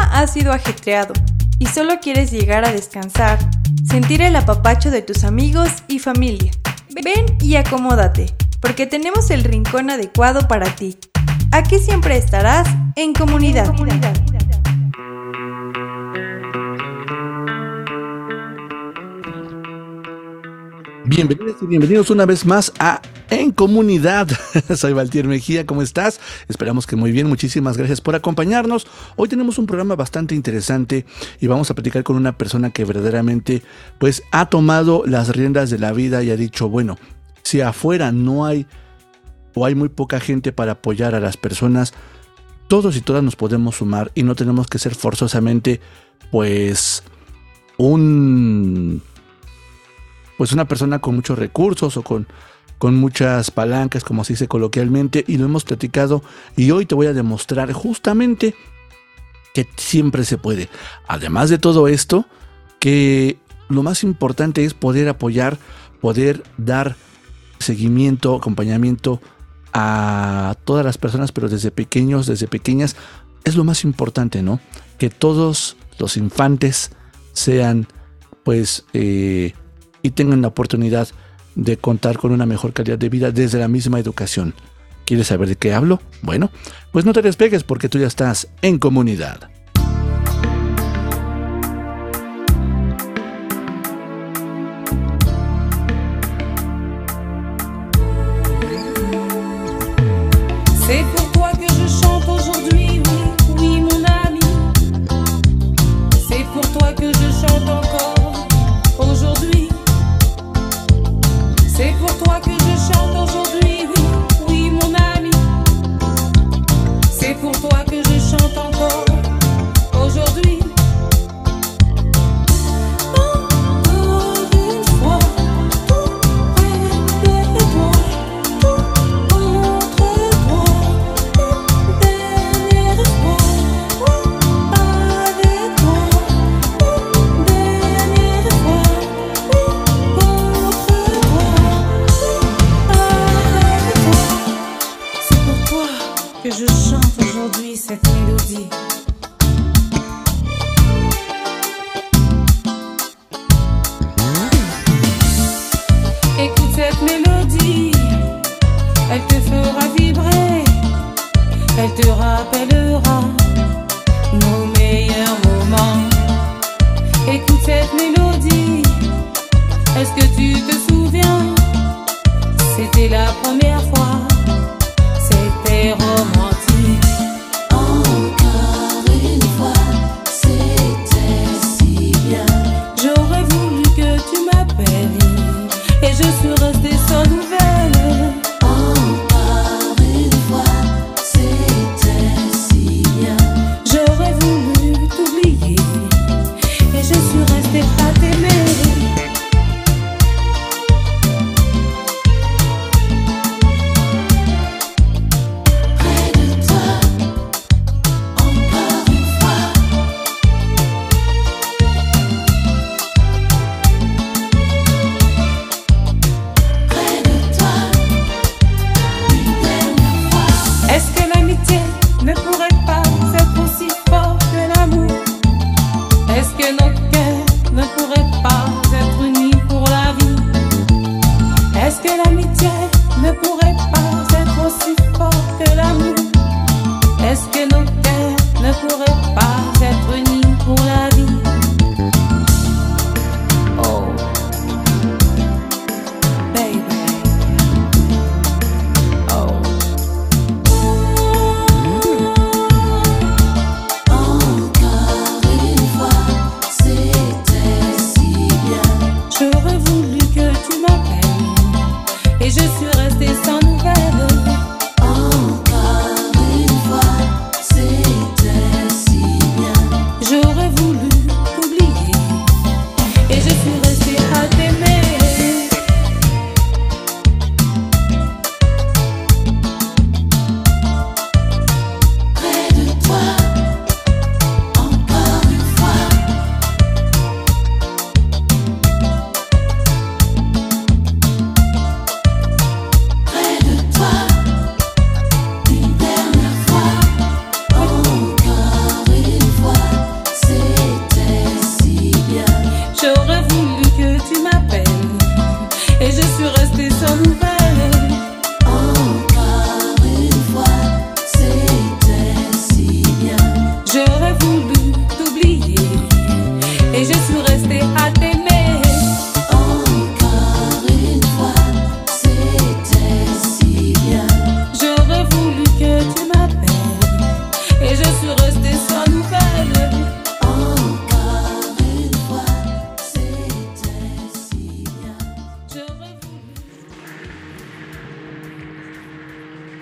día ha sido ajetreado y solo quieres llegar a descansar, sentir el apapacho de tus amigos y familia. Ven y acomódate, porque tenemos el rincón adecuado para ti. Aquí siempre estarás en comunidad. Bienvenidos y bienvenidos una vez más a En Comunidad. Soy Valtier Mejía, ¿cómo estás? Esperamos que muy bien, muchísimas gracias por acompañarnos. Hoy tenemos un programa bastante interesante y vamos a platicar con una persona que verdaderamente pues ha tomado las riendas de la vida y ha dicho, bueno, si afuera no hay o hay muy poca gente para apoyar a las personas, todos y todas nos podemos sumar y no tenemos que ser forzosamente pues un pues una persona con muchos recursos o con, con muchas palancas, como se dice coloquialmente, y lo hemos platicado y hoy te voy a demostrar justamente que siempre se puede. Además de todo esto, que lo más importante es poder apoyar, poder dar seguimiento, acompañamiento a todas las personas, pero desde pequeños, desde pequeñas, es lo más importante, ¿no? Que todos los infantes sean, pues, eh, y tengan la oportunidad de contar con una mejor calidad de vida desde la misma educación. ¿Quieres saber de qué hablo? Bueno, pues no te despegues porque tú ya estás en comunidad. Sei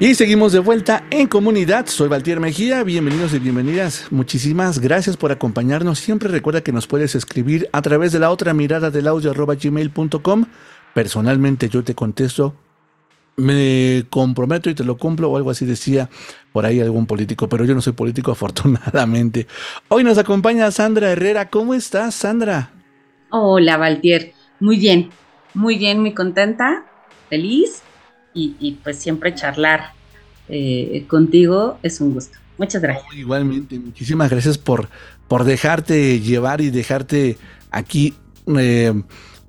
Y seguimos de vuelta en comunidad. Soy Valtier Mejía. Bienvenidos y bienvenidas. Muchísimas gracias por acompañarnos. Siempre recuerda que nos puedes escribir a través de la otra mirada del audio arroba gmail.com. Personalmente yo te contesto. Me comprometo y te lo cumplo o algo así decía por ahí algún político, pero yo no soy político afortunadamente. Hoy nos acompaña Sandra Herrera. ¿Cómo estás, Sandra? Hola, Valtier. Muy bien, muy bien, muy contenta, feliz y, pues siempre charlar eh, contigo es un gusto. Muchas gracias. igualmente, muchísimas gracias por, por dejarte llevar y dejarte aquí eh,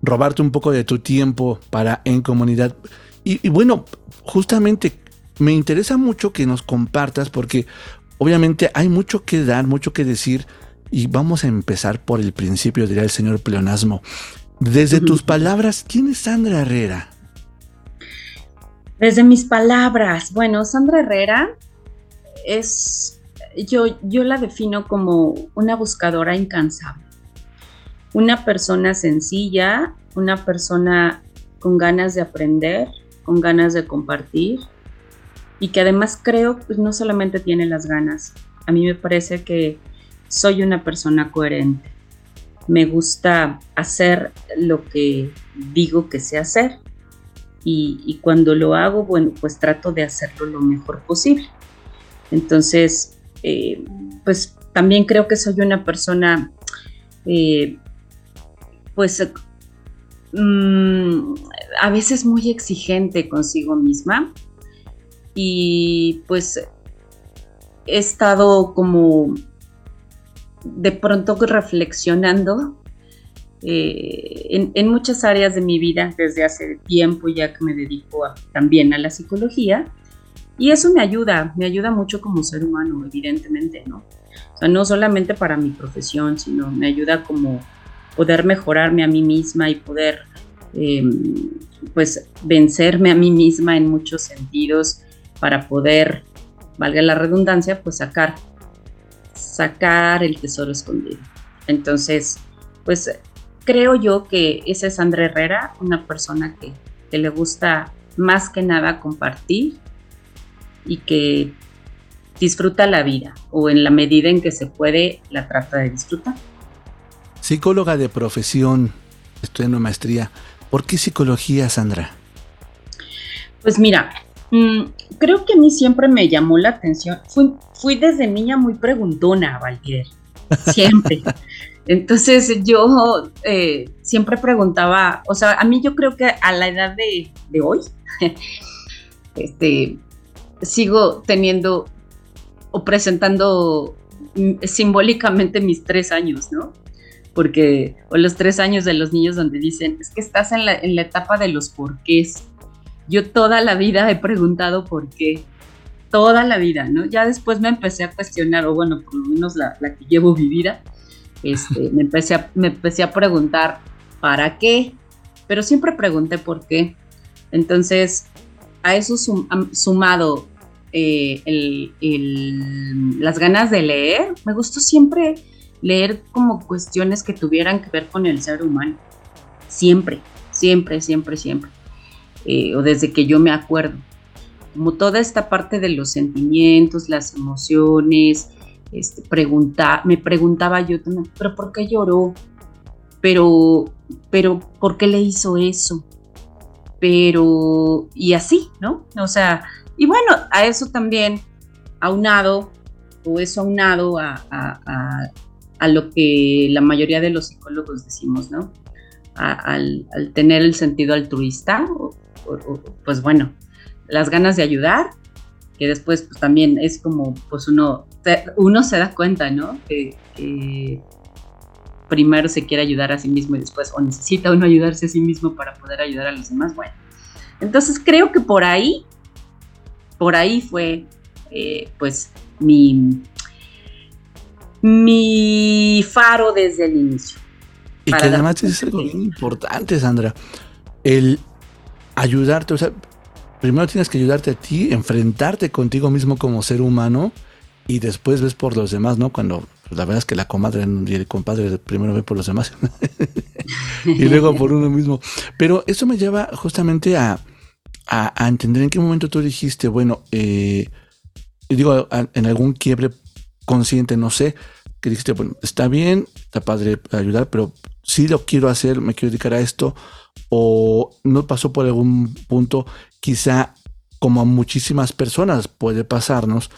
robarte un poco de tu tiempo para en comunidad. Y, y, bueno, justamente me interesa mucho que nos compartas porque obviamente hay mucho que dar, mucho que decir y vamos a empezar por el principio, diría el señor pleonasmo. Desde tus palabras, ¿quién es Sandra Herrera? Desde mis palabras, bueno, Sandra Herrera es, yo, yo la defino como una buscadora incansable, una persona sencilla, una persona con ganas de aprender, con ganas de compartir y que además creo que no solamente tiene las ganas, a mí me parece que soy una persona coherente. Me gusta hacer lo que digo que sé hacer y, cuando lo hago, bueno, pues trato de hacerlo lo mejor posible. Entonces, eh, pues también creo que soy una persona, eh, pues mm, a veces muy exigente consigo misma y pues he estado como de pronto reflexionando eh, en, muchas áreas de mi vida desde hace tiempo ya que me dedico también a la psicología y eso me ayuda, me ayuda mucho como ser humano, evidentemente, ¿no? O sea, no solamente para mi profesión, sino me ayuda como poder mejorarme a mí misma y poder, em, pues, vencerme a mí misma en muchos sentidos para poder, valga la redundancia, pues sacar, sacar el tesoro escondido. Entonces, pues creo yo que esa es Sandra Herrera, una persona que, le gusta más que nada compartir y que disfruta la vida o en la medida en que se puede la trata de disfrutar. Psicóloga de profesión, estudiando maestría. ¿Por qué psicología, Sandra? Pues mira, mm, creo que a mí siempre me llamó la atención. Fui, fui desde niña muy preguntona, Valtier. Siempre. Entonces yo eh, siempre preguntaba, o sea, a mí yo creo que a la edad de, hoy, este, sigo teniendo o presentando simbólicamente mis tres años, ¿no? Porque, o los tres años de los niños donde dicen, es que estás en la, etapa de los porqués. Yo toda la vida he preguntado por qué, toda la vida, ¿no? Ya después me empecé a cuestionar, o bueno, por lo menos la, la que llevo vivida, este, me, empecé a, me empecé a preguntar, ¿para qué? Pero siempre pregunté por qué. Entonces, a eso sumado eh, las ganas de leer, me gustó siempre leer como cuestiones que tuvieran que ver con el ser humano. Siempre, siempre, siempre, siempre. Eh, o desde que yo me acuerdo. Como toda esta parte de los sentimientos, las emociones, este, me preguntaba yo también, pero ¿por qué lloró? Pero, pero, ¿por qué le hizo eso? Pero, y así, ¿no? O sea, y bueno, a eso también aunado, o eso aunado a, a, lo que la mayoría de los psicólogos decimos, ¿no? Al, tener el sentido altruista, pues bueno, las ganas de ayudar, que después pues también es como, pues uno uno se da cuenta, ¿no? Que, primero se quiere ayudar a sí mismo y después, o necesita uno ayudarse a sí mismo para poder ayudar a los demás. Bueno, entonces creo que por ahí, por ahí fue, eh, pues, mi, mi faro desde el inicio. Y que además es algo bien importante, Sandra. El ayudarte, o sea, primero tienes que ayudarte a ti, enfrentarte contigo mismo como ser humano y después ves por los demás, ¿no? Cuando pues, la verdad es que la comadre y el compadre primero ve por los demás y luego por uno mismo. Pero eso me lleva justamente a, a, entender en qué momento tú dijiste, bueno, eh, digo, en algún quiebre consciente, no sé, que dijiste, bueno, está bien, está padre ayudar, pero si lo quiero hacer, me quiero dedicar a esto, o no pasó por algún punto, quizá como a muchísimas personas puede pasarnos,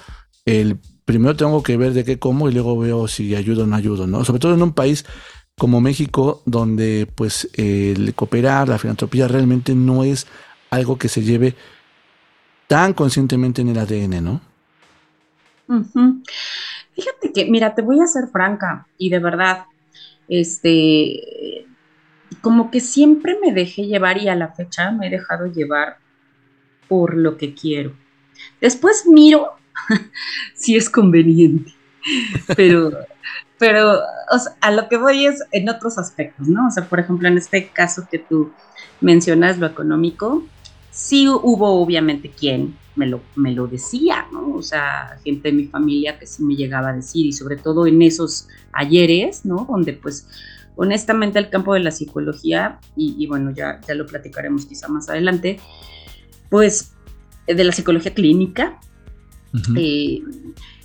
el primero tengo que ver de qué como y luego veo si ayudo o no ayudo, ¿no? Sobre todo en un país como México, donde pues el cooperar, la filantropía realmente no es algo que se lleve tan conscientemente en el ADN, ¿no? Fíjate que, mira, te voy a ser franca y de verdad, este, como que siempre me dejé llevar y a la fecha me he dejado llevar por lo que quiero. Después miro si es conveniente, pero, pero a lo que voy es en otros aspectos, ¿no? O sea, por ejemplo, en este caso que tú mencionas, lo económico, sí hubo obviamente quien me lo, me lo decía, ¿no? O sea, gente de mi familia que sí me llegaba a decir, y sobre todo en esos ayeres, ¿no? Donde pues honestamente el campo de la psicología, y, bueno, ya, ya lo platicaremos quizá más adelante, pues de la psicología clínica, eh,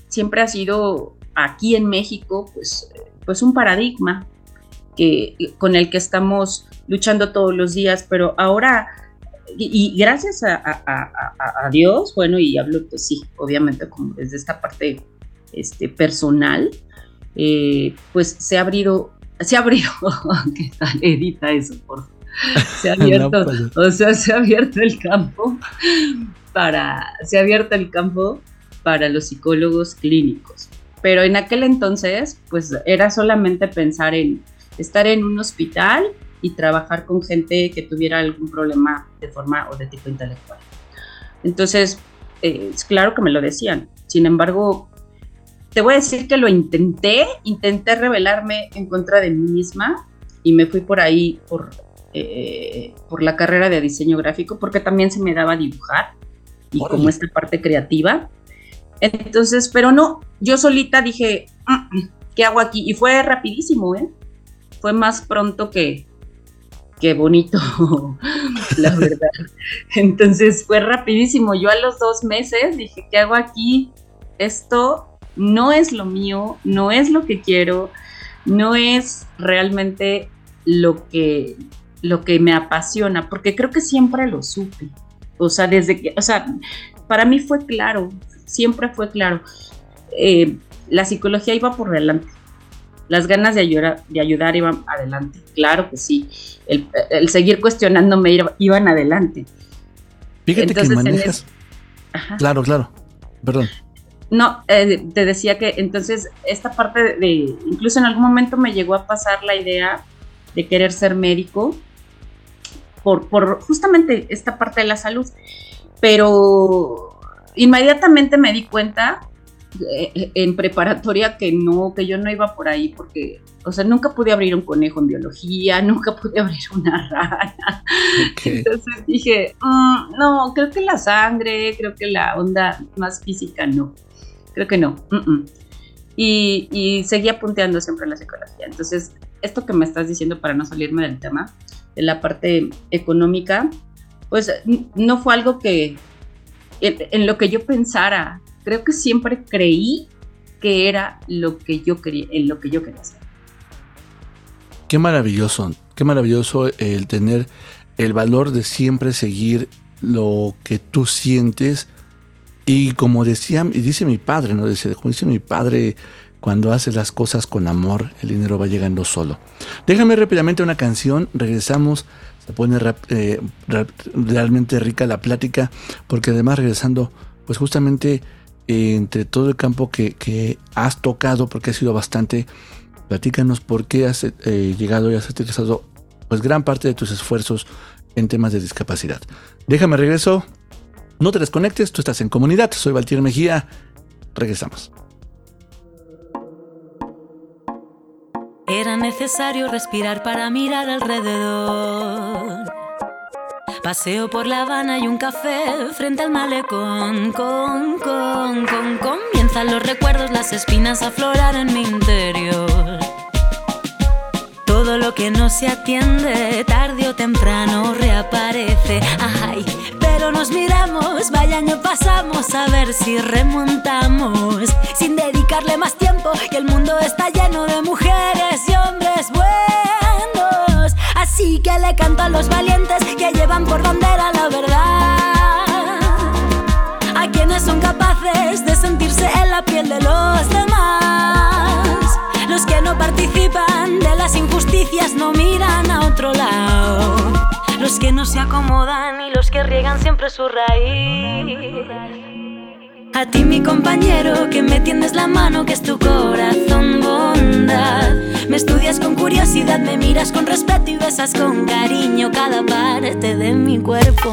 siempre ha sido aquí en México, pues, pues un paradigma que, con el que estamos luchando todos los días, pero ahora y, gracias a, Dios, bueno, y hablo, pues sí, obviamente como desde esta parte este, personal, eh, pues se ha abrido, se ha abrido, ¿qué tal? Edita eso, por favor. Se ha abierto, pues, o sea, se ha abierto el campo para, se ha abierto el campo para los psicólogos clínicos. Pero en aquel entonces, pues era solamente pensar en estar en un hospital y trabajar con gente que tuviera algún problema de forma o de tipo intelectual. Entonces, eh, es claro que me lo decían. Sin embargo, te voy a decir que lo intenté, intenté rebelarme en contra de mí misma y me fui por ahí por, eh, por la carrera de diseño gráfico porque también se me daba dibujar y como esta parte creativa. Entonces, pero no, yo solita dije, mm, mm, ¿qué hago aquí? Y fue rapidísimo, ¿eh? Fue más pronto que, qué bonito, la verdad. Entonces fue rapidísimo. Yo a los dos meses dije, ¿qué hago aquí? Esto no es lo mío, no es lo que quiero, no es realmente lo que, lo que me apasiona, porque creo que siempre lo supe. O sea, desde que, o sea, para mí fue claro, siempre fue claro. Eh, la psicología iba por delante las ganas de ayudar, de ayudar iban adelante, claro que sí. El, seguir cuestionándome iban adelante. Fíjate que manejas. Claro, claro. Perdón. No, eh, te decía que entonces esta parte de, incluso en algún momento me llegó a pasar la idea de querer ser médico por, por justamente esta parte de la salud, pero inmediatamente me di cuenta eh, en preparatoria que no, que yo no iba por ahí porque, o sea, nunca pude abrir un conejo en biología, nunca pude abrir una rana. Entonces dije, mm, no, creo que la sangre, creo que la onda más física no, creo que no. Y, y seguía punteando siempre la psicología. Entonces, esto que me estás diciendo para no salirme del tema, de la parte económica, pues no fue algo que en lo que yo pensara creo que siempre creí que era lo que yo quería, en lo que yo quería hacer. Qué maravilloso, qué maravilloso el tener el valor de siempre seguir lo que tú sientes y como decía y dice mi padre, no dice, como dice mi padre, cuando haces las cosas con amor, el dinero va llegando solo. Déjame rápidamente una canción, regresamos, se pone eh, realmente rica la plática, porque además regresando, pues justamente entre todo el campo que, has tocado, porque ha sido bastante, platícanos por qué has eh, llegado y has utilizado pues gran parte de tus esfuerzos en temas de discapacidad. Déjame regreso, no te desconectes, tú estás en comunidad, soy Valtier Mejía, regresamos. Era necesario respirar para mirar alrededor Paseo por La Habana y un café frente al malecón. Con, comienzan los recuerdos, las espinas a aflorar en mi interior. Todo lo que no se atiende, tarde o temprano reaparece. Ay, pero nos miramos, vaya año pasamos a ver si remontamos. Sin dedicarle más tiempo, que el mundo está lleno de mujeres y hombres buenos. Así que le canto a los valientes que llevan por bandera la verdad. A quienes son capaces de sentirse en la piel de los demás. Los que no participan de las injusticias no miran a otro lado los que no se acomodan y los que riegan siempre su raíz. A ti mi compañero que me tiendes la mano que es tu corazón bondad. Me estudias con curiosidad, me miras con respeto y besas con cariño cada parte de mi cuerpo.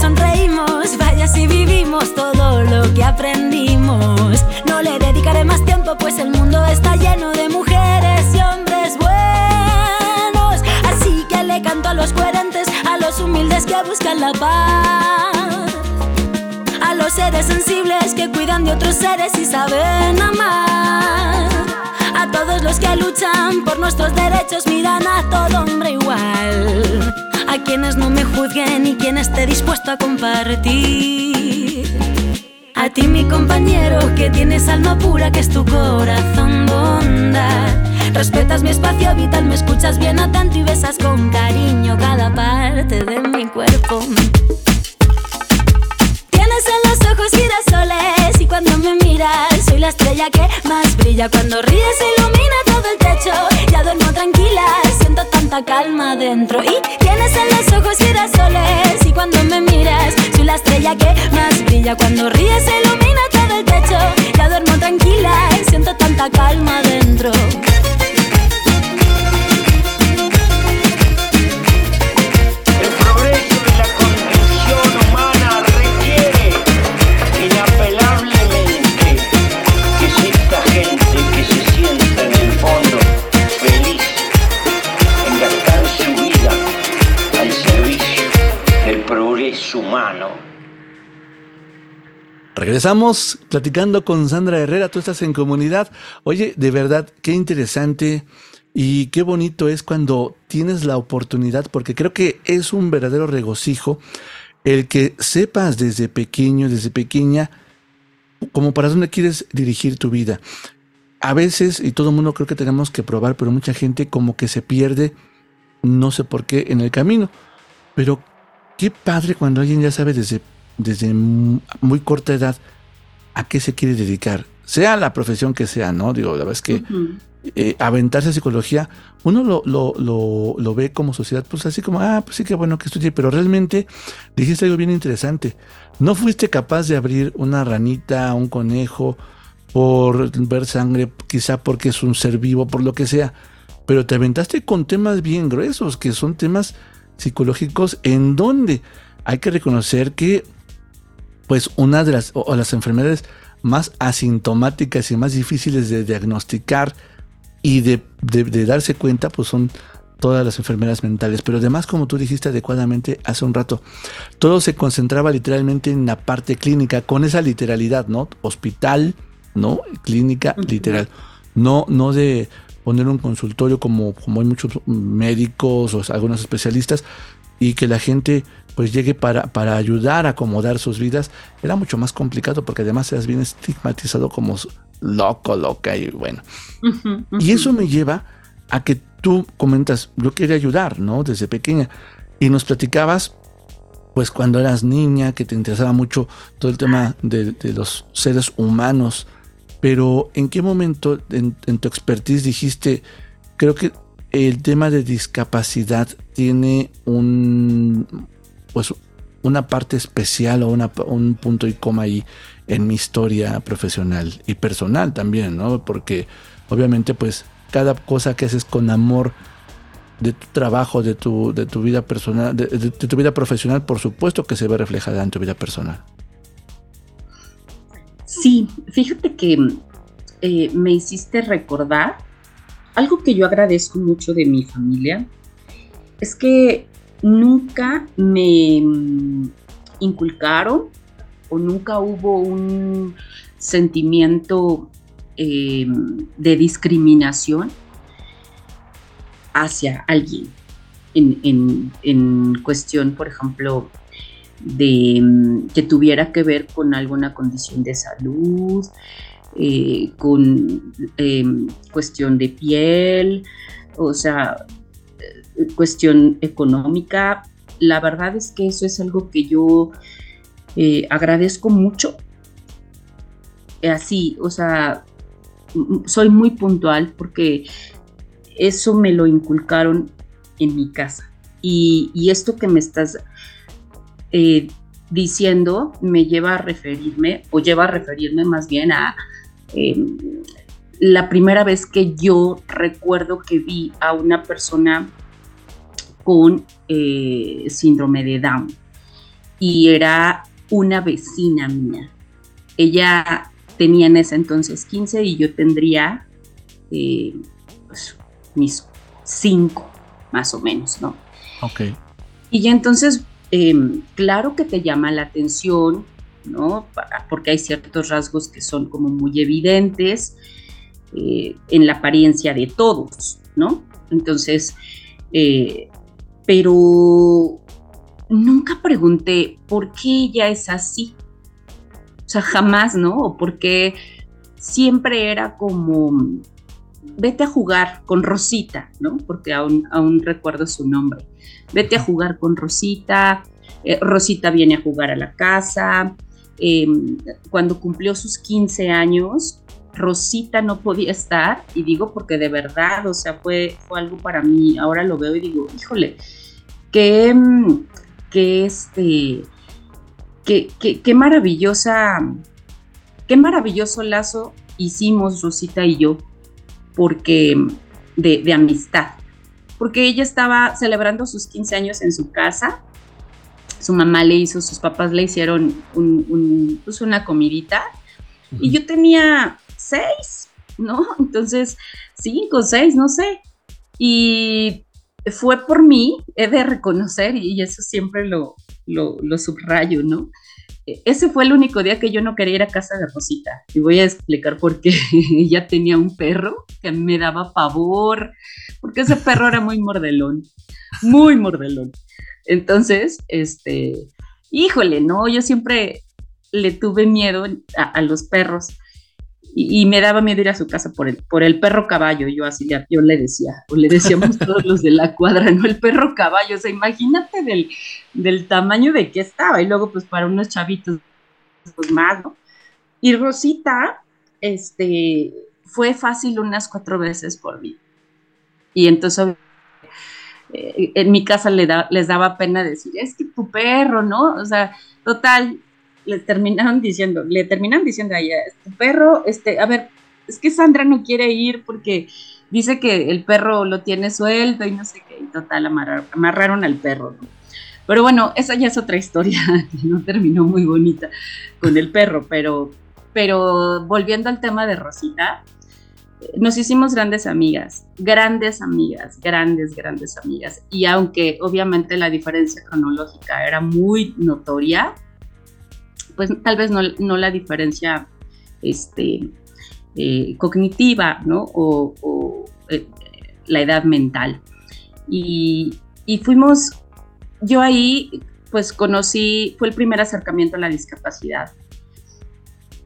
Sonreímos, vaya si vivimos todo lo que aprendimos. No le dedicaré más tiempo, pues el mundo está lleno de mujeres y hombres buenos. Así que le canto a los coherentes, a los humildes que buscan la paz. A los seres sensibles que cuidan de otros seres y saben amar. A todos los que luchan por nuestros derechos, miran a todo hombre igual. A quienes no me juzguen y quien esté dispuesto a compartir. A ti mi compañero que tienes alma pura que es tu corazón bondad. Respetas mi espacio vital, me escuchas bien atento y besas con cariño cada parte de mi cuerpo. Tienes en los ojos girasoles y cuando me miras soy la estrella que más brilla. Cuando ríes ilumina todo el techo, ya duermo tranquila, siento tanta calma dentro. Y tienes en los ojos girasoles y cuando me miras soy la estrella que más brilla. Cuando ríes ilumina todo el techo, ya duermo tranquila, siento tanta calma dentro. Regresamos platicando con Sandra Herrera, tú estás en comunidad. Oye, de verdad, qué interesante y qué bonito es cuando tienes la oportunidad, porque creo que es un verdadero regocijo el que sepas desde pequeño, desde pequeña, como para dónde quieres dirigir tu vida. A veces, y todo el mundo creo que tenemos que probar, pero mucha gente como que se pierde, no sé por qué, en el camino. Pero qué padre cuando alguien ya sabe desde desde muy corta edad a qué se quiere dedicar, sea la profesión que sea, ¿no? Digo, la verdad es que eh, aventarse a psicología, uno lo, lo, lo, ve como sociedad, pues así como, ah, pues sí que bueno que estudie, pero realmente dijiste algo bien interesante. No fuiste capaz de abrir una ranita, un conejo, por ver sangre, quizá porque es un ser vivo, por lo que sea, pero te aventaste con temas bien gruesos, que son temas psicológicos en donde hay que reconocer que pues una de las, o las enfermedades más asintomáticas y más difíciles de diagnosticar y de, darse cuenta, pues son todas las enfermedades mentales. Pero además, como tú dijiste adecuadamente hace un rato, todo se concentraba literalmente en la parte clínica, con esa literalidad, ¿no? Hospital, ¿no? Clínica, literal. No, no de poner un consultorio como, como hay muchos médicos o algunos especialistas y que la gente pues llegue para, para ayudar a acomodar sus vidas, era mucho más complicado porque además eras bien estigmatizado como loco, loca y bueno. Y eso me lleva a que tú comentas, yo quería ayudar, ¿no? Desde pequeña. Y nos platicabas, pues cuando eras niña, que te interesaba mucho todo el tema de, los seres humanos. Pero ¿en qué momento en, tu expertise dijiste, creo que el tema de discapacidad tiene un, pues, una parte especial o un punto y coma ahí en mi historia profesional y personal también, ¿no? Porque obviamente pues cada cosa que haces con amor de tu trabajo, de tu, de tu vida personal, de, tu vida profesional, por supuesto que se ve reflejada en tu vida personal. Sí, fíjate que eh, me hiciste recordar algo que yo agradezco mucho de mi familia, es que nunca me mm, inculcaron o nunca hubo un sentimiento eh, de discriminación hacia alguien en, cuestión, por ejemplo, de mm, que tuviera que ver con alguna condición de salud, eh, con em, cuestión de piel, o sea, eh, cuestión económica. La verdad es que eso es algo que yo eh, agradezco mucho. Así, o sea, soy muy puntual porque eso me lo inculcaron en mi casa. Y, esto que me estás eh, diciendo me lleva a referirme, o lleva a referirme más bien a em, la primera vez que yo recuerdo que vi a una persona con eh, síndrome de Down. Y era una vecina mía. Ella tenía en ese entonces 15 y yo tendría eh, pues, mis 5, más o menos, ¿no? Ok. Y ya entonces, em, claro que te llama la atención, ¿no? Porque hay ciertos rasgos que son como muy evidentes eh, en la apariencia de todos, ¿no? Entonces, eh, pero nunca pregunté por qué ella es así. O sea, jamás, ¿no? O por qué siempre era como, vete a jugar con Rosita, ¿no? Porque aún, aún recuerdo su nombre. Vete a jugar con Rosita. Eh, Rosita viene a jugar a la casa. Em, cuando cumplió sus 15 años, Rosita no podía estar, y digo porque de verdad, o sea, fue, fue algo para mí, ahora lo veo y digo, híjole, qué, qué este, qué, maravillosa, qué maravilloso lazo hicimos Rosita y yo, porque de, amistad, porque ella estaba celebrando sus 15 años en su casa, su mamá le hizo, sus papás le hicieron un, pues una comidita, y yo tenía seis, ¿no? Entonces, cinco, seis, no sé. Y fue por mí, he de reconocer, y eso siempre lo, lo, subrayo, ¿no? E, ese fue el único día que yo no quería ir a casa de Rosita. Y voy a explicar por qué. Ella tenía un perro que me daba pavor, porque ese perro era muy mordelón, muy mordelón. Entonces, este, híjole, no, yo siempre le tuve miedo a los perros y, me daba miedo ir a su casa por el, por el perro caballo, yo así yo le decía, o le decíamos todos los de la cuadra, ¿no? El perro caballo, o sea, imagínate del, del tamaño de que estaba, y luego pues para unos chavitos pues más, ¿no? Y Rosita, este, fue fácil unas cuatro veces por mí. Y entonces eh, en mi casa le da, les daba pena decir, es que tu perro, ¿no? O sea, total, le terminaron diciendo, le terminan diciendo a ella, tu perro, este, a ver, es que Sandra no quiere ir porque dice que el perro lo tiene suelto y no sé qué, y total, amarraron al perro, Pero bueno, esa ya es otra historia que no terminó muy bonita con el perro, pero, pero volviendo al tema de Rosita, nos hicimos grandes amigas, grandes amigas, grandes, grandes amigas. Y aunque obviamente la diferencia cronológica era muy notoria, pues tal vez no, la diferencia este, eh, cognitiva, ¿no? O, eh, la edad mental. Y, fuimos, yo ahí pues conocí, fue el primer acercamiento a la discapacidad.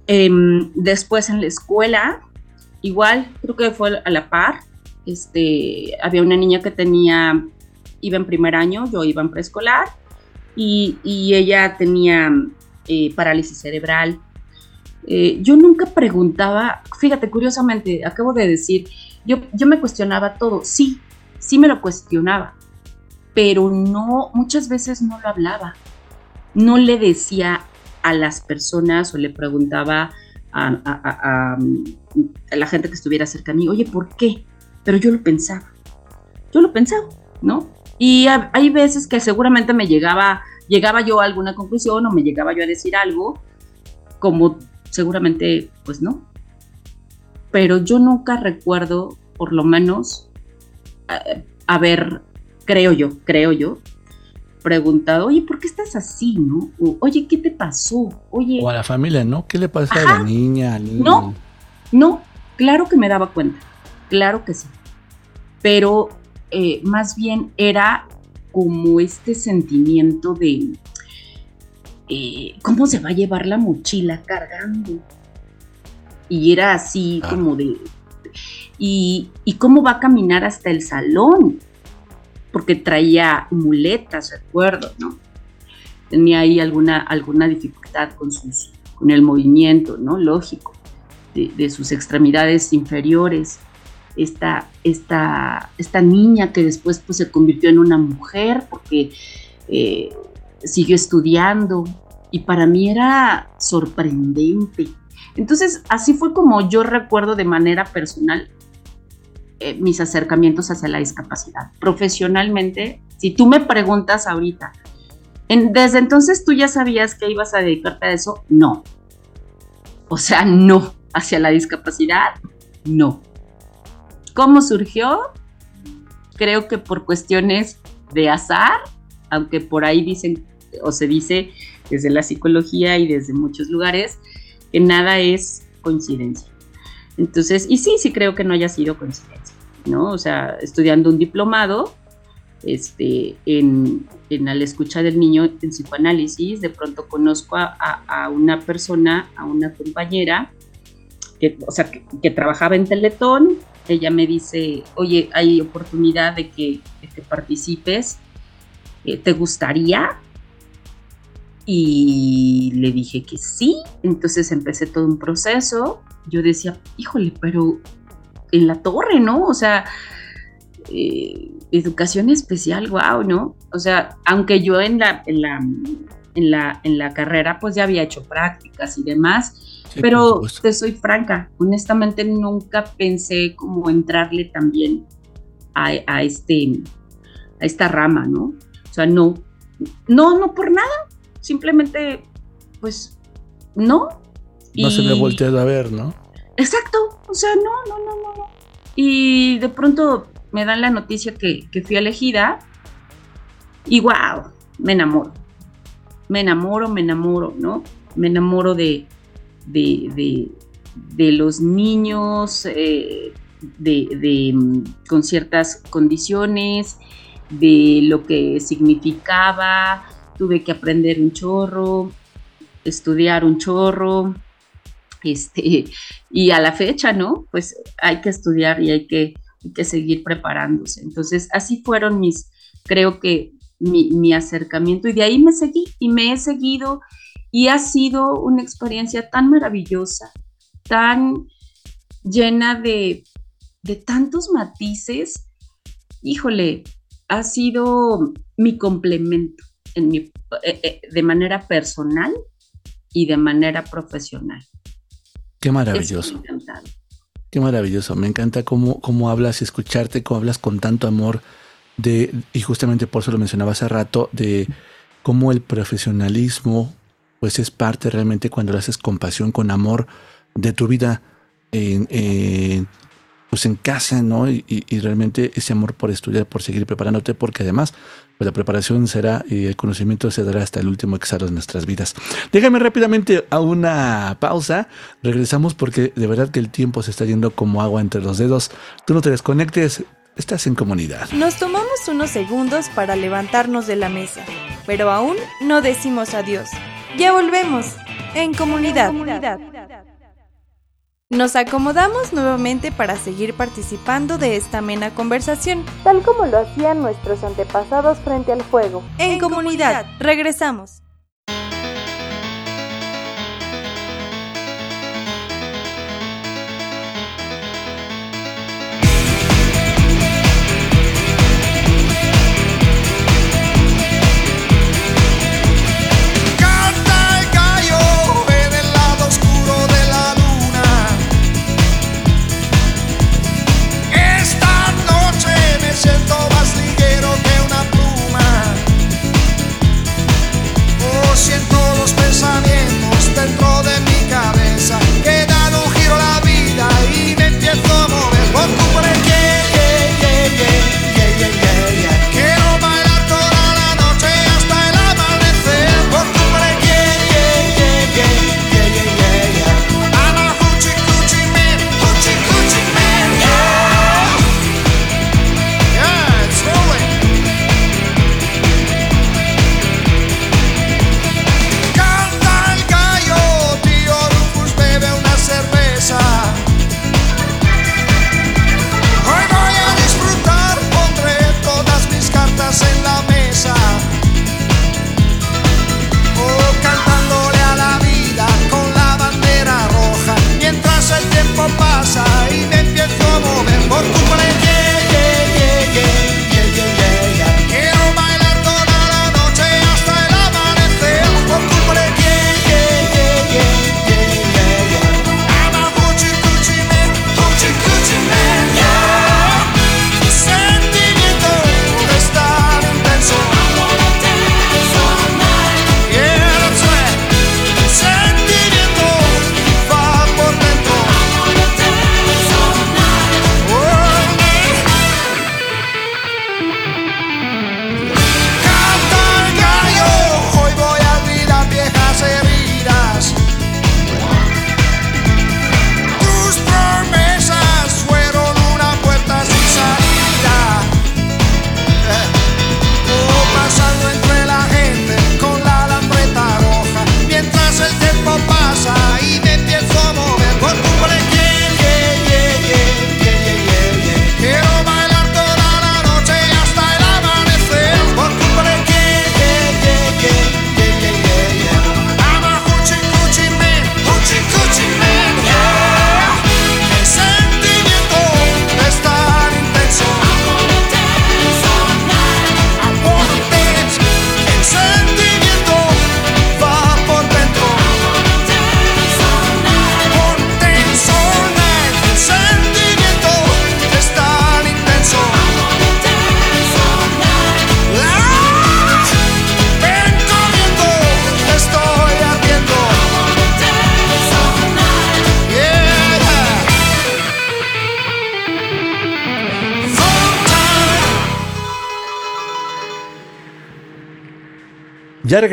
Em, después en la escuela, igual, creo que fue a la par, este, había una niña que tenía, iba en primer año, yo iba en preescolar, y, y ella tenía eh, parálisis cerebral. Eh, yo nunca preguntaba, fíjate, curiosamente, acabo de decir, yo, yo me cuestionaba todo, sí, sí me lo cuestionaba, pero no, muchas veces no lo hablaba, no le decía a las personas o le preguntaba a, la gente que estuviera cerca de mí, oye, ¿por qué? Pero yo lo pensaba, yo lo pensaba, ¿no? Y hay veces que seguramente me llegaba, llegaba yo a alguna conclusión o me llegaba yo a decir algo, como seguramente, pues no. Pero yo nunca recuerdo, por lo menos, eh, haber, creo yo, creo yo, preguntado, oye, ¿por qué estás así, no? oye, ¿qué te pasó? Oye. O a la familia, ¿no? ¿Qué le pasa a la niña? No, no, claro que me daba cuenta, claro que sí. Pero eh, más bien era como este sentimiento de eh, cómo se va a llevar la mochila cargando. Y era así como de... Y, y cómo va a caminar hasta el salón porque traía muletas, recuerdo, ¿no? Tenía ahí alguna, alguna dificultad con, sus, con el movimiento, ¿no? Lógico, de, sus extremidades inferiores. Esta, esta, esta niña que después pues, se convirtió en una mujer porque eh, siguió estudiando y para mí era sorprendente. Entonces, así fue como yo recuerdo de manera personal eh, mis acercamientos hacia la discapacidad. Profesionalmente, si tú me preguntas ahorita, ¿desde entonces tú ya sabías que ibas a dedicarte a eso? No. O sea, no. Hacia la discapacidad, no. ¿Cómo surgió? Creo que por cuestiones de azar, aunque por ahí dicen o se dice desde la psicología y desde muchos lugares que nada es coincidencia. Entonces, y sí, sí creo que no haya sido coincidencia, ¿no? O sea, estudiando un diplomado este, en, en escucha del niño en psicoanálisis, de pronto conozco a, una persona, a una compañera, que, o sea, que, trabajaba en Teletón, ella me dice, oye, hay oportunidad de que, participes, eh, ¿te gustaría? Y le dije que sí, entonces empecé todo un proceso, yo decía, híjole, pero en la torre, ¿no? O sea, eh, educación especial, wow, ¿no? O sea, aunque yo en la, en la, en la, en la carrera pues ya había hecho prácticas y demás, pero te soy franca, honestamente nunca pensé como entrarle también a, a, este, a esta rama, ¿no? O sea, no, no, no por nada, simplemente pues no, no se me ha volteado a ver, ¿no? Exacto, o sea, no, no, no, no, no. Y de pronto me dan la noticia que, fui elegida y wow, me enamoro. Me enamoro, me enamoro, ¿no? Me enamoro de, de, los niños eh, de, mm, con ciertas condiciones, de lo que significaba. Tuve que aprender un chorro, estudiar un chorro, este, y a la fecha, ¿no? Pues hay que estudiar y hay que, que seguir preparándose. Entonces, así fueron mis, creo que mi, acercamiento y de ahí me seguí y me he seguido y ha sido una experiencia tan maravillosa, tan llena de, de tantos matices. Híjole, ha sido mi complemento en mi, eh, eh, de manera personal y de manera profesional. Qué maravilloso. Qué maravilloso. Me encanta cómo, cómo hablas y escucharte, cómo hablas con tanto amor de, y justamente por eso lo mencionaba hace rato, de cómo el profesionalismo pues es parte realmente cuando lo haces con pasión, con amor de tu vida en, pues en casa, ¿no? Y, realmente ese amor por estudiar, por seguir preparándote, porque además pues la preparación será y el conocimiento se dará hasta el último examen de nuestras vidas. Déjame rápidamente a una pausa. Regresamos porque de verdad que el tiempo se está yendo como agua entre los dedos. Tú no te desconectes, estás en comunidad. Nos tomamos unos segundos para levantarnos de la mesa, pero aún no decimos adiós. Ya volvemos en comunidad. Nos acomodamos nuevamente para seguir participando de esta amena conversación, tal como lo hacían nuestros antepasados frente al fuego. En, comunidad, regresamos. All de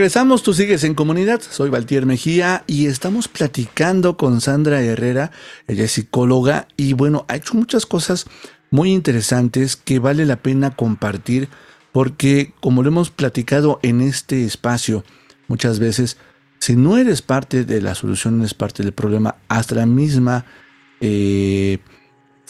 regresamos, tú sigues en comunidad, soy Valtier Mejía y estamos platicando con Sandra Herrera, ella es psicóloga y bueno, ha hecho muchas cosas muy interesantes que vale la pena compartir porque como lo hemos platicado en este espacio muchas veces, si no eres parte de la solución, eres parte del problema, hasta la misma eh,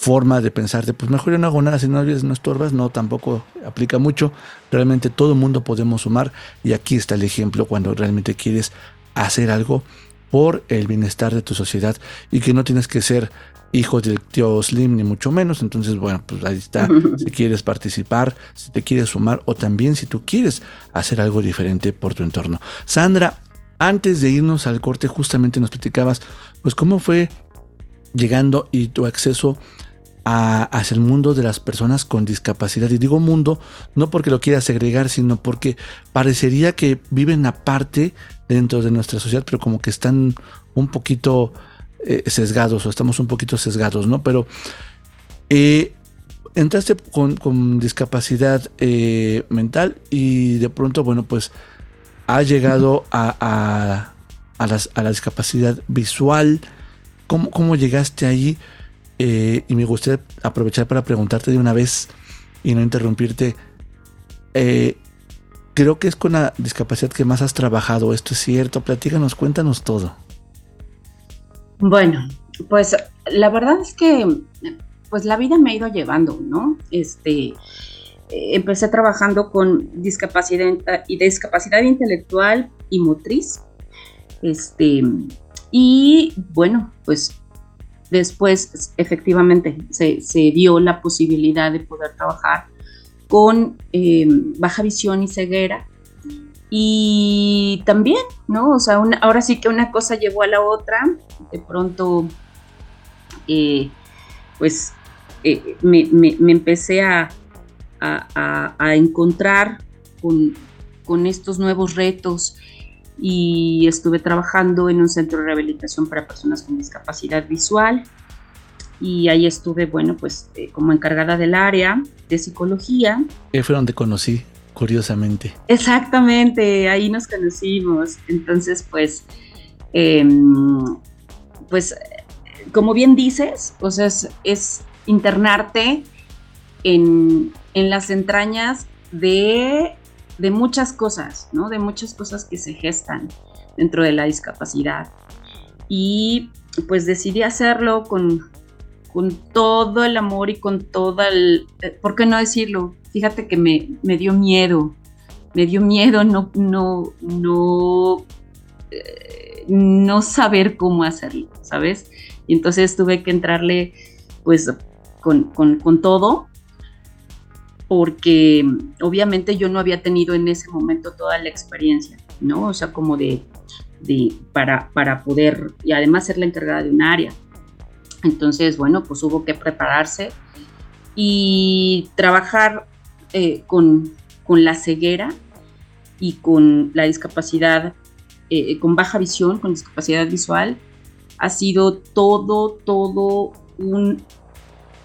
forma de pensar de pues mejor yo no hago nada si no, no estorbas, no, tampoco aplica mucho. Realmente todo mundo podemos sumar y aquí está el ejemplo cuando realmente quieres hacer algo por el bienestar de tu sociedad y que no tienes que ser hijo del tío Slim ni mucho menos. Entonces, bueno, pues ahí está. Si quieres participar, si te quieres sumar o también si tú quieres hacer algo diferente por tu entorno. Sandra, antes de irnos al corte, justamente nos platicabas, pues cómo fue llegando y tu acceso hacia el mundo de las personas con discapacidad. Y digo mundo no porque lo quiera segregar, sino porque parecería que viven aparte dentro de nuestra sociedad, pero como que están un poquito eh, sesgados o estamos un poquito sesgados, ¿no? Pero eh, entraste con, discapacidad eh, mental y de pronto, bueno, pues ha llegado a, a, la discapacidad visual. ¿Cómo, cómo llegaste ahí? Eh, y me gustaría aprovechar para preguntarte de una vez y no interrumpirte. Eh, creo que es con la discapacidad que más has trabajado. ¿Esto es cierto? Platícanos, cuéntanos todo. Bueno, pues la verdad es que pues la vida me ha ido llevando, ¿no? Este, empecé trabajando con discapacidad y discapacidad intelectual y motriz. Este, y bueno, pues Después, efectivamente, se, dio la posibilidad de poder trabajar con eh, baja visión y ceguera. Y también, ¿no? O sea, ahora sí que una cosa llevó a la otra. De pronto, eh, pues, eh, me, empecé a, encontrar con, con estos nuevos retos y estuve trabajando en un centro de rehabilitación para personas con discapacidad visual y ahí estuve, bueno, pues eh, como encargada del área de psicología. Que fue donde conocí, curiosamente. Exactamente, ahí nos conocimos. Entonces, pues, em, pues, como bien dices, o sea, es, internarte en, en las entrañas de de muchas cosas, ¿no? De muchas cosas que se gestan dentro de la discapacidad. Y pues decidí hacerlo con, con todo el amor y con todo el... Eh, ¿Por qué no decirlo? Fíjate que me, me dio miedo, me dio miedo no, no, no, eh, no saber cómo hacerlo, ¿sabes? Y entonces tuve que entrarle pues con, con, con todo porque obviamente yo no había tenido en ese momento toda la experiencia, ¿no? O sea, como de, para, para poder, y además ser la encargada de un área. Entonces, bueno, pues hubo que prepararse y trabajar eh, con, la ceguera y con la discapacidad, eh, con baja visión, con discapacidad visual, ha sido todo, todo un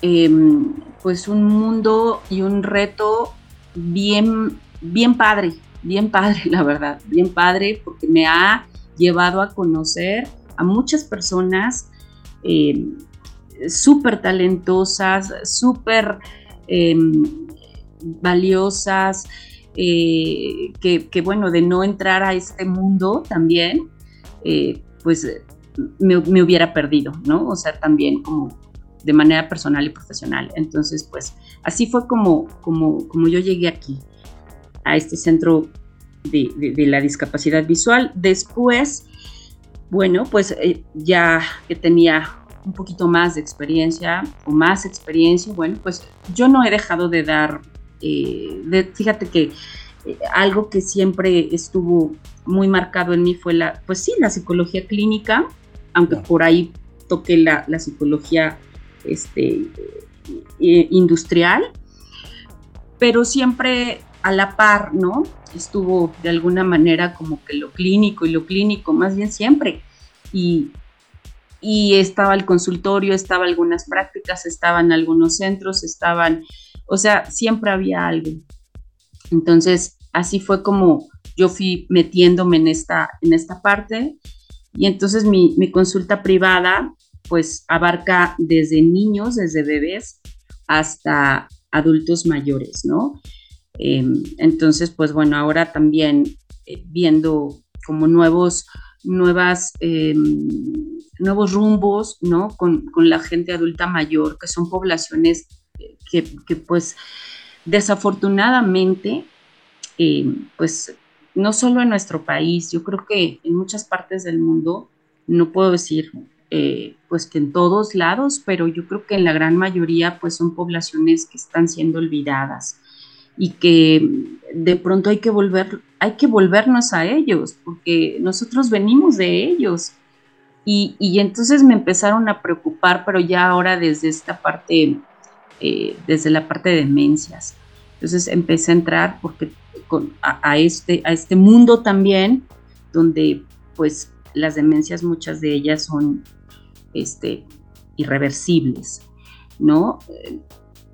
Em, pues un mundo y un reto bien, bien padre, bien padre, la verdad, bien padre, porque me ha llevado a conocer a muchas personas em, súper talentosas, súper em, valiosas, eh, que, bueno, de no entrar a este mundo también, eh, pues me, me, hubiera perdido, ¿no? O sea, también como de manera personal y profesional. Entonces, pues así fue como, como, como yo llegué aquí, a este centro de, la discapacidad visual. Después, bueno, pues eh, ya que tenía un poquito más de experiencia o más experiencia, bueno, pues yo no he dejado de dar, eh, fíjate que eh, algo que siempre estuvo muy marcado en mí fue la, pues sí, la psicología clínica, aunque por ahí toqué la, la psicología este, eh, industrial, pero siempre a la par, ¿no? Estuvo de alguna manera como que lo clínico y lo clínico, más bien siempre. Y, y estaba el consultorio, estaba algunas prácticas, estaban algunos centros, estaban, o sea, siempre había algo. Entonces, así fue como yo fui metiéndome en esta, en esta parte y entonces mi, mi consulta privada pues abarca desde niños, desde bebés hasta adultos mayores, ¿no? Em, entonces, pues bueno, ahora también eh, viendo como nuevos, nuevas, em, nuevos rumbos, ¿no? Con, la gente adulta mayor, que son poblaciones que, que pues desafortunadamente, pues no solo en nuestro país, yo creo que en muchas partes del mundo, no puedo decir eh, pues que en todos lados, pero yo creo que en la gran mayoría pues son poblaciones que están siendo olvidadas y que de pronto hay que volver, hay que volvernos a ellos, porque nosotros venimos de ellos. Y, y entonces me empezaron a preocupar, pero ya ahora desde esta parte, eh, desde la parte de demencias. Entonces empecé a entrar porque con, a, a, este, a este mundo también, donde pues las demencias, muchas de ellas son este, irreversibles, ¿no?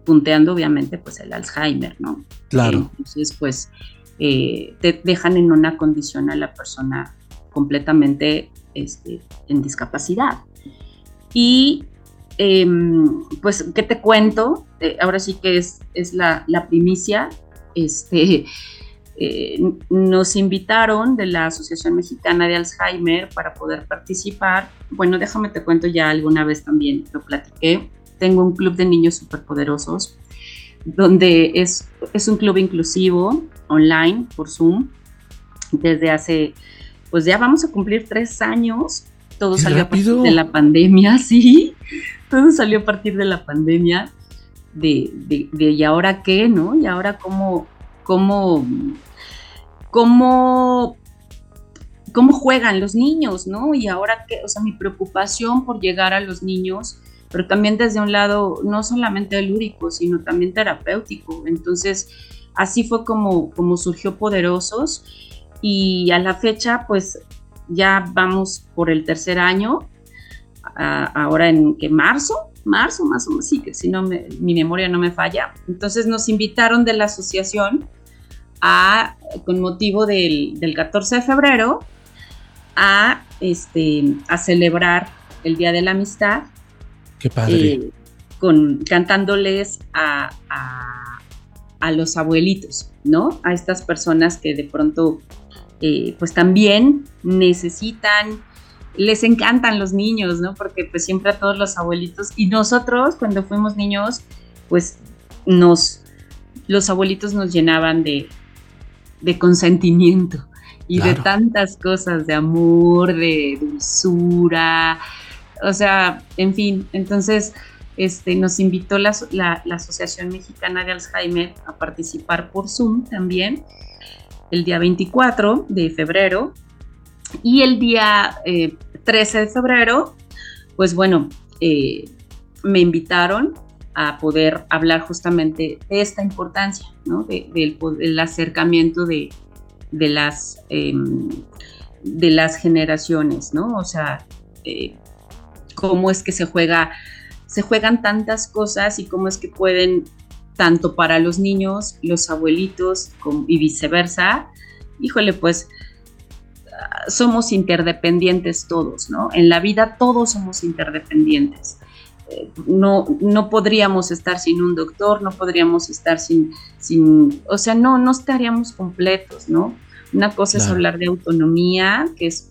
punteando obviamente pues el Alzheimer, ¿no? Claro. Entonces pues eh, te dejan en una condición a la persona completamente este, en discapacidad. Y em, pues, ¿qué te cuento? Eh, ahora sí que es, es la, la primicia. Este, eh, nos invitaron de la Asociación Mexicana de Alzheimer para poder participar. Bueno, déjame te cuento ya alguna vez también, lo platiqué. Tengo un club de niños superpoderosos, donde es, es un club inclusivo, online, por Zoom, desde hace, pues ya vamos a cumplir tres años. Todo salió a partir de la pandemia, sí. Todo salió a partir de la pandemia. De, de, de, ¿y ahora qué? ¿No? ¿Y ahora cómo, cómo, cómo, cómo juegan los niños, ¿no? Y ahora que, o sea, mi preocupación por llegar a los niños, pero también desde un lado no solamente lúdico, sino también terapéutico. Entonces, así fue como, como surgió Poderosos y a la fecha, pues ya vamos por el tercer año, ahora en que marzo, marzo más o menos, sí, que si no mi memoria no me falla. Entonces nos invitaron de la asociación a, con motivo del, del 14 de febrero, a, este, a celebrar el Día de la Amistad. Qué padre. Eh, con, cantándoles a, a, a, los abuelitos, ¿no? A estas personas que de pronto, eh, pues también necesitan les encantan los niños, ¿no? Porque pues siempre a todos los abuelitos y nosotros cuando fuimos niños, pues nos, los abuelitos nos llenaban de, de consentimiento y claro. de tantas cosas, de amor, de dulzura, o sea, en fin, entonces este, nos invitó la, la, la Asociación Mexicana de Alzheimer a participar por Zoom también el día 24 de febrero y el día eh, 13 de febrero, pues bueno, eh, me invitaron a poder hablar justamente de esta importancia, ¿no? De, del, acercamiento de, de las, eh, de las generaciones, ¿no? O sea, eh, cómo es que se juega, se juegan tantas cosas y cómo es que pueden, tanto para los niños, los abuelitos y viceversa, híjole, pues somos interdependientes todos, ¿no? En la vida todos somos interdependientes. No, no podríamos estar sin un doctor, no podríamos estar sin, sin, o sea, no, no estaríamos completos, ¿no? Una cosa claro. es hablar de autonomía, que es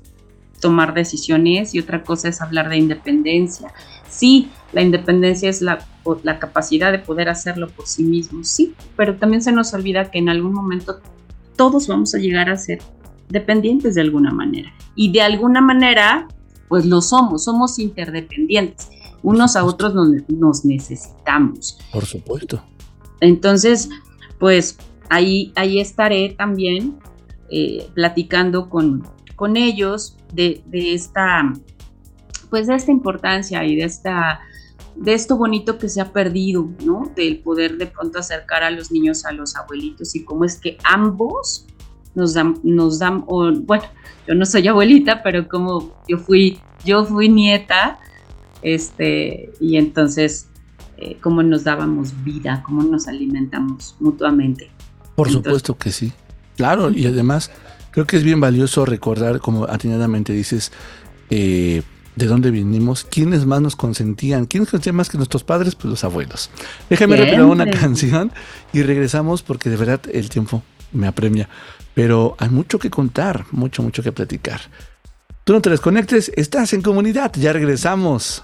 tomar decisiones, y otra cosa es hablar de independencia. Sí, la independencia es la, la capacidad de poder hacerlo por sí mismo, sí, pero también se nos olvida que en algún momento todos vamos a llegar a ser dependientes de alguna manera. Y de alguna manera, pues lo somos, somos interdependientes. Unos a otros nos, nos necesitamos. Por supuesto. Entonces, pues ahí, ahí estaré también eh, platicando con, con ellos de, de, esta, pues de esta importancia y de esta de esto bonito que se ha perdido, ¿no? Del poder de pronto acercar a los niños a los abuelitos y cómo es que ambos nos dan, nos dan, o, bueno, yo no soy abuelita, pero como yo fui, yo fui nieta, este, y entonces, eh, cómo nos dábamos vida, cómo nos alimentamos mutuamente. Por entonces, supuesto que sí. Claro, y además creo que es bien valioso recordar, como atinadamente dices, eh, de dónde vinimos, quiénes más nos consentían, quiénes consentían más que nuestros padres, pues los abuelos. Déjame repetir una canción y regresamos porque de verdad el tiempo me apremia. Pero hay mucho que contar, mucho, mucho que platicar. Tú no te desconectes, estás en comunidad, ya regresamos.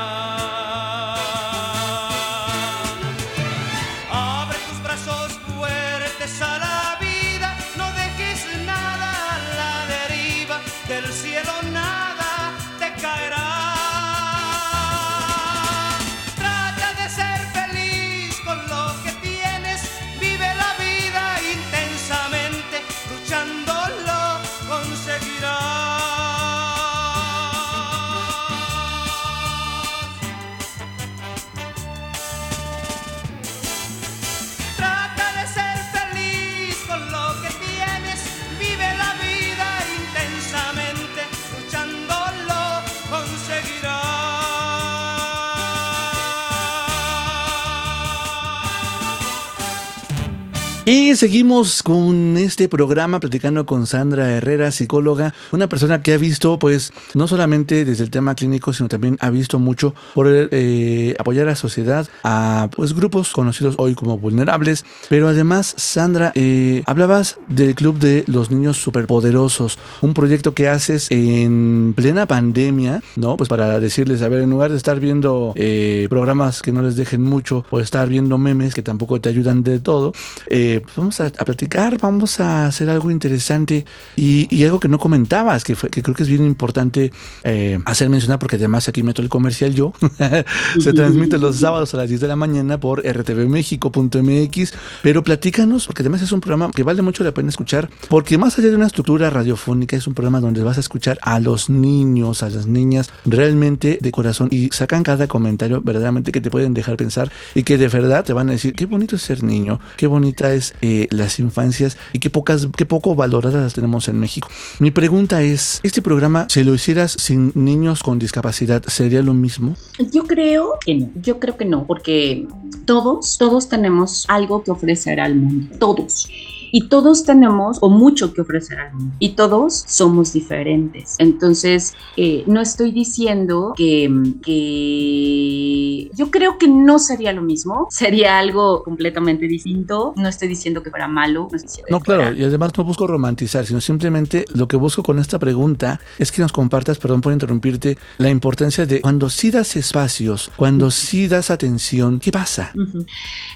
কি Y seguimos con este programa platicando con Sandra Herrera, psicóloga, una persona que ha visto, pues, no solamente desde el tema clínico, sino también ha visto mucho por eh, apoyar a la sociedad, a pues grupos conocidos hoy como vulnerables. Pero además, Sandra, eh, hablabas del Club de los Niños Superpoderosos, un proyecto que haces en plena pandemia, ¿no? Pues para decirles, a ver, en lugar de estar viendo eh, programas que no les dejen mucho o estar viendo memes que tampoco te ayudan de todo, eh, vamos a, platicar, vamos a hacer algo interesante. Y, algo que no comentabas, que, que creo que es bien importante eh, hacer mencionar, porque además aquí meto el comercial yo, se transmite los sábados a las 10 de la mañana por rtvmexico.mx, pero platícanos, porque además es un programa que vale mucho la pena escuchar, porque más allá de una estructura radiofónica, es un programa donde vas a escuchar a los niños, a las niñas, realmente de corazón y sacan cada comentario verdaderamente que te pueden dejar pensar y que de verdad te van a decir, qué bonito es ser niño, qué bonita es eh, las infancias y qué pocas, qué poco valoradas las tenemos en México. Mi pregunta es, ¿este programa, si lo hicieras sin niños con discapacidad, sería lo mismo? Yo creo que no, yo creo que no, porque todos, todos tenemos algo que ofrecer al mundo, todos. Y todos tenemos o mucho que ofrecer al mundo y todos somos diferentes. Entonces, eh, no estoy diciendo que, que yo creo que no sería lo mismo, sería algo completamente distinto. No estoy diciendo que fuera malo. No, claro, y además no busco romantizar, sino simplemente lo que busco con esta pregunta es que nos compartas, perdón por interrumpirte, la importancia de cuando sí das espacios, cuando sí das atención, ¿qué pasa?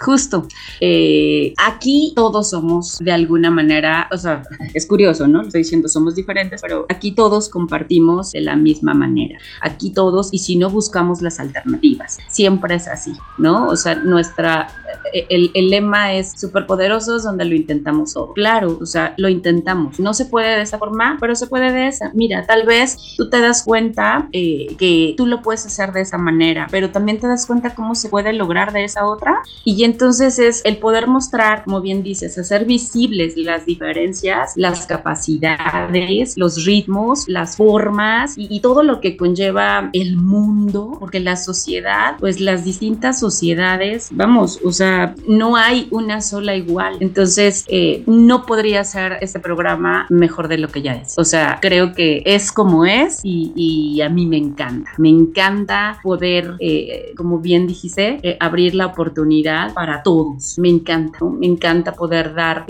Justo. Eh, aquí todos somos de alguna manera, o sea, es curioso, ¿no? Estoy diciendo somos diferentes, pero aquí todos compartimos de la misma manera. Aquí todos, y si no buscamos las alternativas, siempre es así, ¿no? O sea, nuestra, el, el lema es superpoderosos donde lo intentamos todo. Claro, o sea, lo intentamos. No se puede de esa forma, pero se puede de esa. Mira, tal vez tú te das cuenta eh, que tú lo puedes hacer de esa manera, pero también te das cuenta cómo se puede lograr de esa otra. Y entonces es el poder mostrar, como bien dices, hacer visibles las diferencias, las capacidades, los ritmos, las formas y, todo lo que conlleva el mundo, porque la sociedad, pues las distintas sociedades, vamos, o sea, no hay una sola igual. Entonces, eh, no podría ser este programa mejor de lo que ya es. O sea, creo que es como es y, a mí me encanta. Me encanta poder, eh, como bien dijiste, eh, abrir la oportunidad para todos. Me encanta, me encanta poder dar,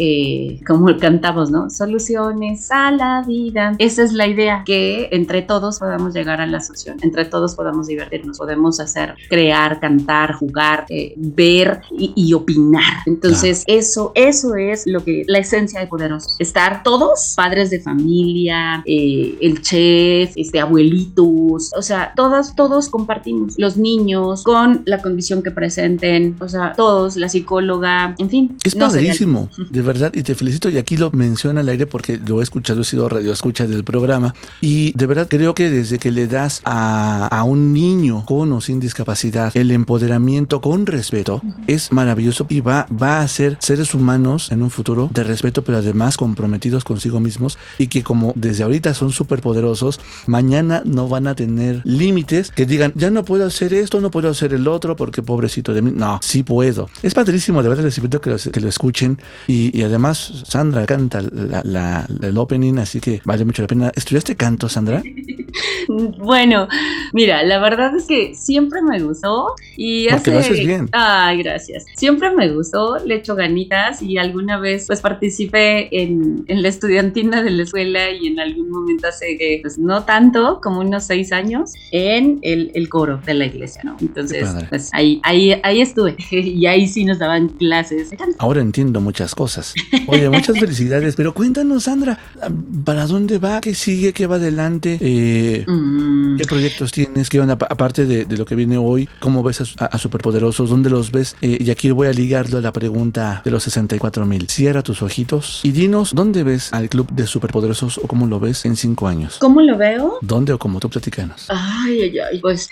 como cantamos, ¿no? Soluciones a la vida. Esa es la idea, que entre todos podamos llegar a la solución, entre todos podamos divertirnos, podemos hacer, crear, cantar, jugar, ver opinar. Entonces, eso, eso es lo que la esencia de Poderosos. Estar todos, padres de familia, eh, el chef, este, abuelitos, o sea, todos, todos compartimos. Los niños con la condición que presenten, o sea, todos, la psicóloga, en fin. Es padrísimo, de verdad, y te felicito. Y aquí lo menciona al aire porque lo he escuchado, he sido radio escucha del programa. Y de verdad creo que desde que le das a, a un niño con o sin discapacidad el empoderamiento con respeto, es maravilloso y va, va a ser seres humanos en un futuro de respeto, pero además comprometidos consigo mismos y que como desde ahorita son súper poderosos, mañana no van a tener límites que digan, ya no puedo hacer esto, no puedo hacer el otro porque pobrecito de mí. No, sí puedo. Es padrísimo, de verdad les invito que lo, que lo escuchen y, además Sandra canta la, el opening, así que vale mucho la pena. ¿Estudiaste canto, Sandra? bueno, mira, la verdad es que siempre me gustó y hace... lo haces bien. Ay, gracias. Siempre me gustó, le echo ganitas y alguna vez pues participé en, en, la estudiantina de la escuela y en algún momento hace, pues no tanto, como unos seis años, en el, el coro de la iglesia, ¿no? Entonces, pues ahí, ahí, ahí estuve y ahí sí nos daban clases. Ahora entiendo muchas cosas. Oye, muchas felicidades, pero cuéntanos, Sandra, ¿para dónde va? ¿Qué sigue? ¿Qué va adelante? Eh, mm. ¿Qué proyectos tienes? ¿Qué van aparte de, de, lo que viene hoy? ¿Cómo ves a, Superpoderosos? ¿Dónde los ves? Eh, y aquí voy a ligarlo a la pregunta de los 64 mil. Cierra tus ojitos y dinos dónde ves al club de superpoderosos o cómo lo ves en cinco años. ¿Cómo lo veo? ¿Dónde o cómo tú platicanos? Ay, ay, ay, pues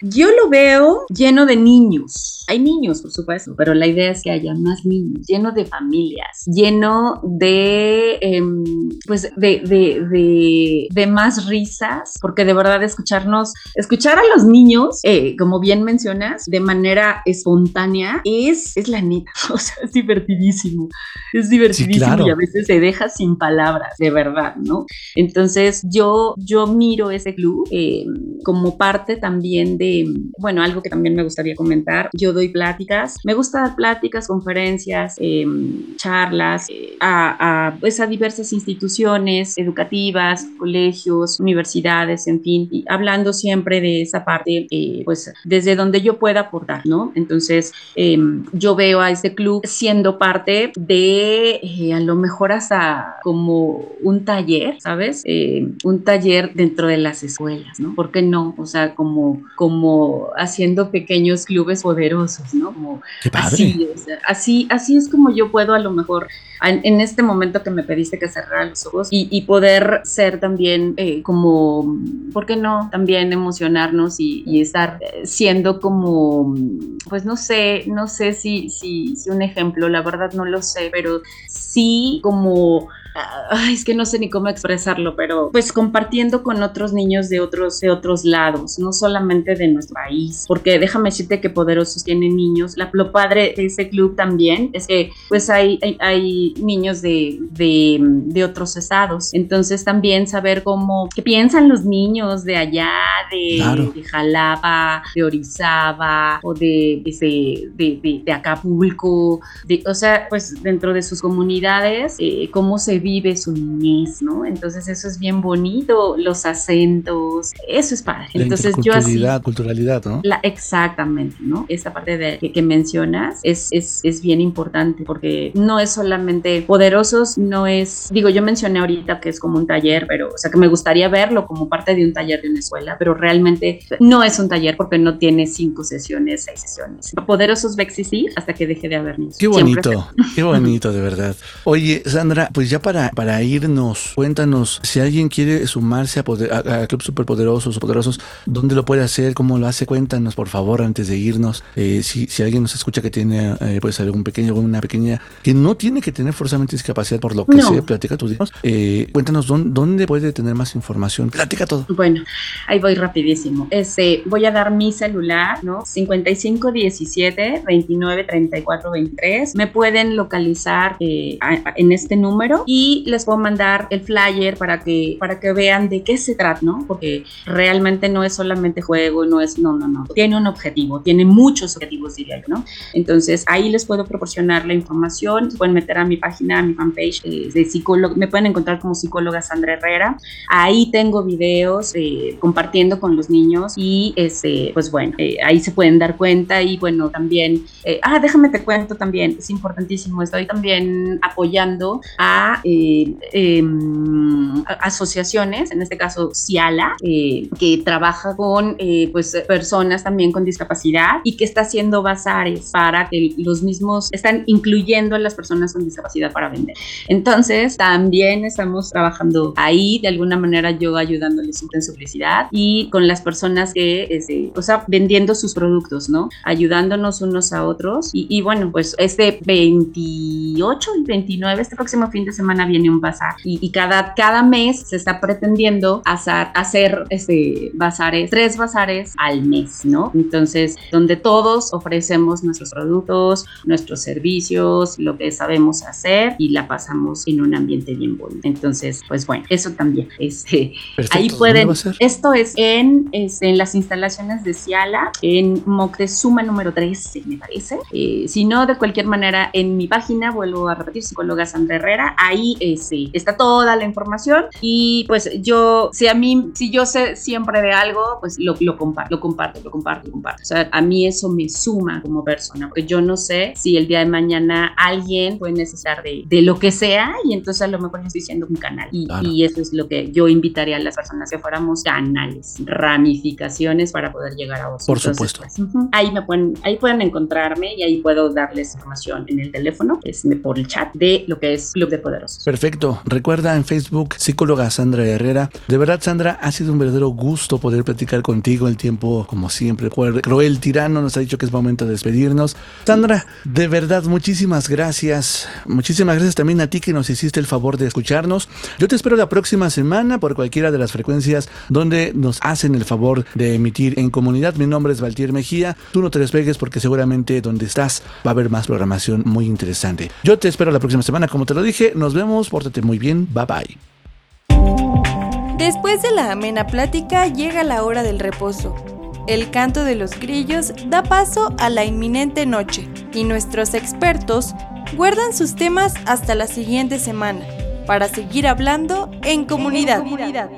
yo lo veo lleno de niños. Hay niños, por supuesto, pero la idea es que haya más niños, lleno de familias, lleno de, em, pues, de, de, de, más risas, porque de verdad escucharnos, escuchar a los niños, eh, como bien mencionas, de manera espontánea, es, es la neta, o sea, es divertidísimo, es divertidísimo y a veces se deja sin palabras, de verdad, ¿no? Entonces yo, yo miro ese club em, como parte también de bueno, algo que también me gustaría comentar, yo doy pláticas, me gusta dar pláticas, conferencias, em, charlas eh, a, pues a diversas instituciones educativas, colegios, universidades, en fin, y hablando siempre de esa parte, eh, pues desde donde yo pueda aportar, ¿no? Entonces, em, yo veo a ese club siendo parte de eh, a lo mejor hasta como un taller, ¿sabes? un taller dentro de las escuelas, ¿no? ¿Por qué no? O sea, como como haciendo pequeños clubes poderosos, ¿no? Como Así, así, así es como yo puedo a lo mejor en, este momento que me pediste que cerrara los ojos y, poder ser también eh, como, ¿por qué no? También emocionarnos y, estar eh, siendo como, pues no sé, no sé si, si, si un ejemplo, la verdad no lo sé, pero sí como ay, es que no sé ni cómo expresarlo, pero pues compartiendo con otros niños de otros, de otros lados, no solamente de nuestro país, porque déjame decirte que Poderosos tiene niños. La, lo padre de ese club también es que pues hay, hay, niños de, de, de, otros estados, entonces también saber cómo, qué piensan los niños de allá, de, de Jalapa, de Orizaba o de, de, de Acapulco, o sea, pues dentro de sus comunidades, eh, cómo se vive su niñez, ¿no? Entonces eso es bien bonito, los acentos, eso es padre. La Entonces yo así... culturalidad, ¿no? La, exactamente, ¿no? Esta parte de, que, mencionas es, es, es, bien importante porque no es solamente poderosos, no es, digo, yo mencioné ahorita que es como un taller, pero, o sea, que me gustaría verlo como parte de un taller de una escuela, pero realmente no es un taller porque no tiene cinco sesiones, seis sesiones. Poderosos va a existir hasta que deje de haber niños. Qué bonito, qué bonito, de verdad. Oye, Sandra, pues ya para, para irnos, cuéntanos, si alguien quiere sumarse a, poder, a, Club Superpoderosos o Poderosos, ¿dónde lo puede hacer? ¿Cómo lo hace? Cuéntanos, por favor, antes de irnos. Eh, si, si, alguien nos escucha que tiene, eh, pues, algún pequeño, una pequeña, que no tiene que tener forzosamente discapacidad por lo que no. sea, platica tú, eh, cuéntanos dónde, dónde, puede tener más información. Platica todo. Bueno, ahí voy rapidísimo. Este, voy a dar mi celular, ¿no? 5517 29 34 23. Me pueden localizar en este número y les puedo mandar el flyer para que, para que vean de qué se trata, ¿no? Porque realmente no es solamente juego, no es, no, no, no. Tiene un objetivo, tiene muchos objetivos, diría yo, ¿no? Entonces ahí les puedo proporcionar la información. Se pueden meter a mi página, a mi fanpage eh, de psicólogo. Me pueden encontrar como psicóloga Sandra Herrera. Ahí tengo videos eh, compartiendo con los niños y, este, pues bueno, ahí se pueden dar cuenta y bueno, también, ah, déjame te cuento también, es importantísimo, estoy también apoyando a, eh, em, asociaciones, en este caso Ciala, eh, que trabaja con eh, pues, personas también con discapacidad y que está haciendo bazares para que los mismos están incluyendo a las personas con discapacidad para vender. Entonces, también estamos trabajando ahí, de alguna manera yo ayudándoles en su publicidad y con las personas que, este, o sea, vendiendo sus productos, ¿no? Ayudándonos unos a otros y bueno, pues este 28 y 29, este próximo fin de semana viene un bazar y, cada, cada mes se está pretendiendo hacer, hacer este, bazares, tres bazares al mes, ¿no? Entonces, donde todos ofrecemos nuestros productos, nuestros servicios, lo que sabemos hacer y la pasamos en un ambiente bien bonito. Entonces, pues bueno, eso también. Este, ahí pueden. Esto es en, es en las instalaciones de Ciala, en Moctezuma número 13, me parece. Eh, si no, de cualquier manera, en mi página, vuelvo a repetir, psicóloga Sandra Herrera, ahí este, está toda la información y pues yo, si a mí, si yo sé siempre de algo, pues lo, lo comparto, lo comparto, lo comparto, lo comparto. O sea, a mí eso me suma como persona, porque yo no sé si el día de mañana alguien puede necesitar de, de lo que sea y entonces a lo mejor yo estoy siendo un canal. Y, y eso es lo que yo invitaría a las personas que fuéramos canales, ramificaciones para poder llegar a vos. Por supuesto. Pues, ahí me pueden, ahí pueden encontrarme y ahí puedo darles información en el teléfono, es por el chat de lo que es Club de Poderosos. Perfecto. Recuerda en Facebook, psicóloga Sandra Herrera. De verdad, Sandra, ha sido un verdadero gusto poder platicar contigo el tiempo, como siempre. Cruel tirano nos ha dicho que es momento de despedirnos. Sandra, de verdad, muchísimas gracias. Muchísimas gracias también a ti que nos hiciste el favor de escucharnos. Yo te espero la próxima semana por cualquiera de las frecuencias donde nos hacen el favor de emitir en comunidad. Mi nombre es Valtier Mejía. Tú no te despegues porque seguramente donde estás va a haber más programación muy interesante. Yo te espero la próxima semana, como te lo dije. Nos vemos, pórtate muy bien. Bye bye. Después de la amena plática llega la hora del reposo. El canto de los grillos da paso a la inminente noche y nuestros expertos guardan sus temas hasta la siguiente semana para seguir hablando en comunidad. En comunidad.